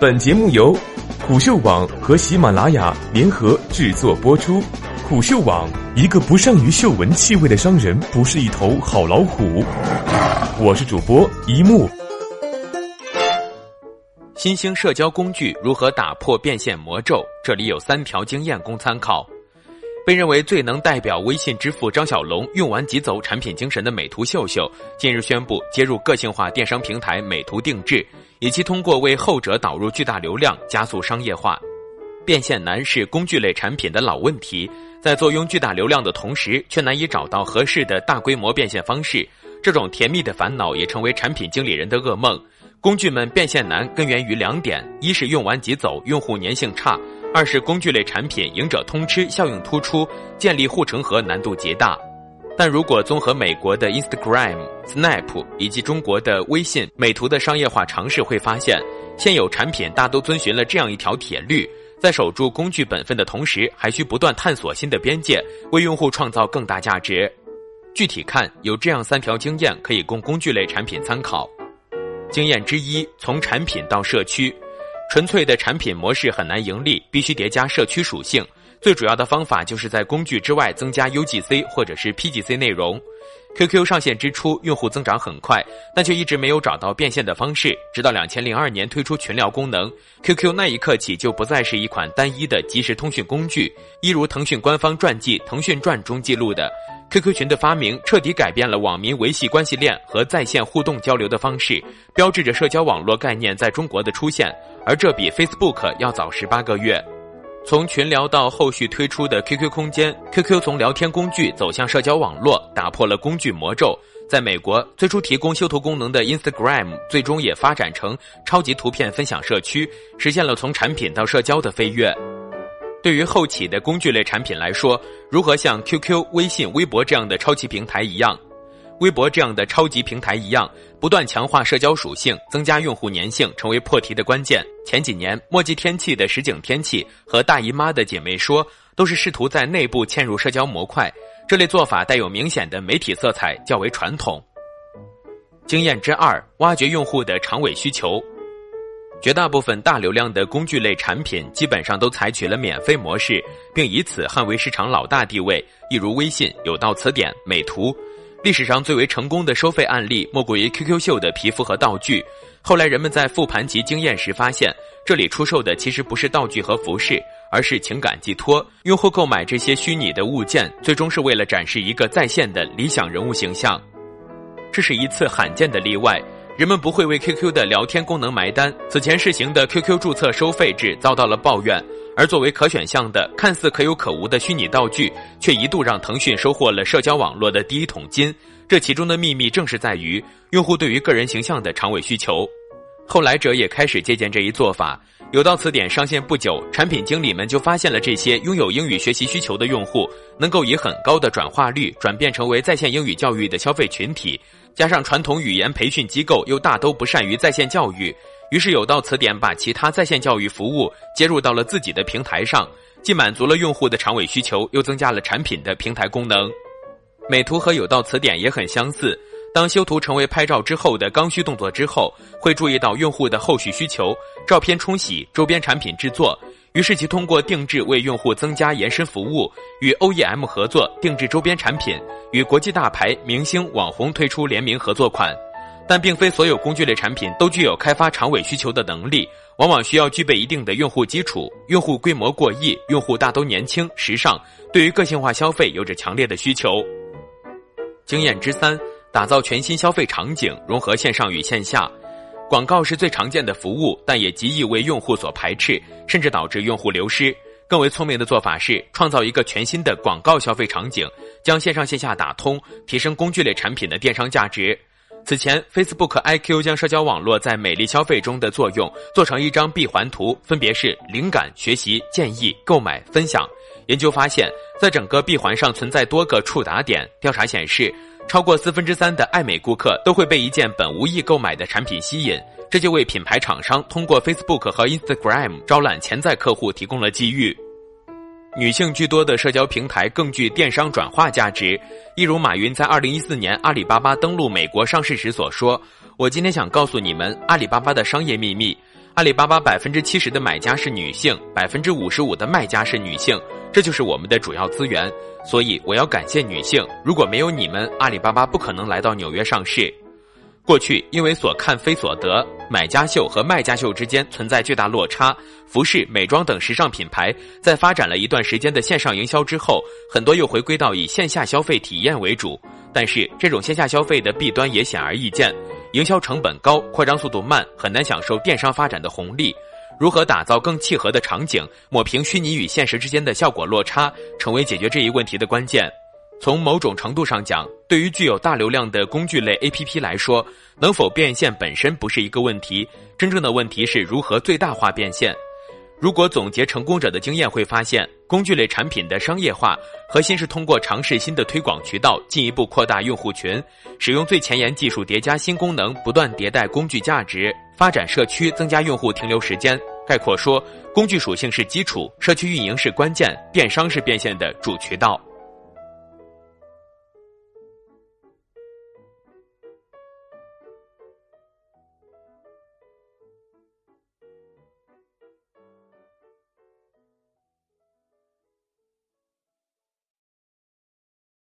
本节目由虎嗅网和喜马拉雅联合制作播出。虎嗅网：一个不善于嗅闻气味的商人，不是一头好老虎。我是主播一木。新兴社交工具如何打破变现魔咒？这里有三条经验供参考。被认为最能代表微信支付张小龙用完即走产品精神的美图秀秀，近日宣布接入个性化电商平台美图定制。以及通过为后者导入巨大流量，加速商业化。变现难是工具类产品的老问题，在坐拥巨大流量的同时，却难以找到合适的大规模变现方式。这种甜蜜的烦恼也成为产品经理人的噩梦。工具们变现难，根源于两点：一是用完即走，用户粘性差；二是工具类产品赢者通吃，效应突出，建立护城河难度极大。但如果综合美国的 Instagram、Snap 以及中国的微信、美图的商业化尝试，会发现现有产品大都遵循了这样一条铁律：在守住工具本分的同时，还需不断探索新的边界，为用户创造更大价值。具体看，有这样三条经验可以供工具类产品参考。经验之一：从产品到社区，纯粹的产品模式很难盈利，必须叠加社区属性。最主要的方法就是在工具之外增加 UGC 或者是 PGC 内容。QQ 上线之初，用户增长很快，但却一直没有找到变现的方式。直到两千零二年推出群聊功能，QQ 那一刻起就不再是一款单一的即时通讯工具。一如腾讯官方传记《腾讯传》中记录的，QQ 群的发明彻底改变了网民维系关系链和在线互动交流的方式，标志着社交网络概念在中国的出现。而这比 Facebook 要早十八个月。从群聊到后续推出的 QQ 空间，QQ 从聊天工具走向社交网络，打破了工具魔咒。在美国，最初提供修图功能的 Instagram，最终也发展成超级图片分享社区，实现了从产品到社交的飞跃。对于后起的工具类产品来说，如何像 QQ、微信、微博这样的超级平台一样？微博这样的超级平台一样，不断强化社交属性，增加用户粘性，成为破题的关键。前几年，墨迹天气的实景天气和大姨妈的姐妹说，都是试图在内部嵌入社交模块。这类做法带有明显的媒体色彩，较为传统。经验之二：挖掘用户的长尾需求。绝大部分大流量的工具类产品，基本上都采取了免费模式，并以此捍卫市场老大地位。一如微信、有道词典、美图。历史上最为成功的收费案例，莫过于 QQ 秀的皮肤和道具。后来人们在复盘其经验时发现，这里出售的其实不是道具和服饰，而是情感寄托。用户购买这些虚拟的物件，最终是为了展示一个在线的理想人物形象。这是一次罕见的例外，人们不会为 QQ 的聊天功能埋单。此前试行的 QQ 注册收费制遭到了抱怨。而作为可选项的、看似可有可无的虚拟道具，却一度让腾讯收获了社交网络的第一桶金。这其中的秘密正是在于用户对于个人形象的长尾需求。后来者也开始借鉴这一做法。有道词典上线不久，产品经理们就发现了这些拥有英语学习需求的用户，能够以很高的转化率转变成为在线英语教育的消费群体。加上传统语言培训机构又大都不善于在线教育。于是有道词典把其他在线教育服务接入到了自己的平台上，既满足了用户的长尾需求，又增加了产品的平台功能。美图和有道词典也很相似，当修图成为拍照之后的刚需动作之后，会注意到用户的后续需求，照片冲洗、周边产品制作。于是其通过定制为用户增加延伸服务，与 OEM 合作定制周边产品，与国际大牌、明星、网红推出联名合作款。但并非所有工具类产品都具有开发长尾需求的能力，往往需要具备一定的用户基础，用户规模过亿，用户大都年轻、时尚，对于个性化消费有着强烈的需求。经验之三，打造全新消费场景，融合线上与线下。广告是最常见的服务，但也极易为用户所排斥，甚至导致用户流失。更为聪明的做法是创造一个全新的广告消费场景，将线上线下打通，提升工具类产品的电商价值。此前，Facebook IQ 将社交网络在美丽消费中的作用做成一张闭环图，分别是灵感、学习、建议、购买、分享。研究发现，在整个闭环上存在多个触达点。调查显示，超过四分之三的爱美顾客都会被一件本无意购买的产品吸引，这就为品牌厂商通过 Facebook 和 Instagram 招揽潜在客户提供了机遇。女性居多的社交平台更具电商转化价值，一如马云在二零一四年阿里巴巴登陆美国上市时所说：“我今天想告诉你们阿里巴巴的商业秘密。阿里巴巴百分之七十的买家是女性，百分之五十五的卖家是女性，这就是我们的主要资源。所以我要感谢女性，如果没有你们，阿里巴巴不可能来到纽约上市。过去因为所看非所得，买家秀和卖家秀之间存在巨大落差。服饰、美妆等时尚品牌在发展了一段时间的线上营销之后，很多又回归到以线下消费体验为主。但是这种线下消费的弊端也显而易见。营销成本高，扩张速度慢，很难享受电商发展的红利。如何打造更契合的场景，抹平虚拟与现实之间的效果落差，成为解决这一问题的关键。从某种程度上讲，对于具有大流量的工具类 APP 来说，能否变现本身不是一个问题，真正的问题是如何最大化变现。如果总结成功者的经验，会发现，工具类产品的商业化核心是通过尝试新的推广渠道，进一步扩大用户群，使用最前沿技术叠加新功能，不断迭代工具价值，发展社区，增加用户停留时间。概括说，工具属性是基础，社区运营是关键，电商是变现的主渠道。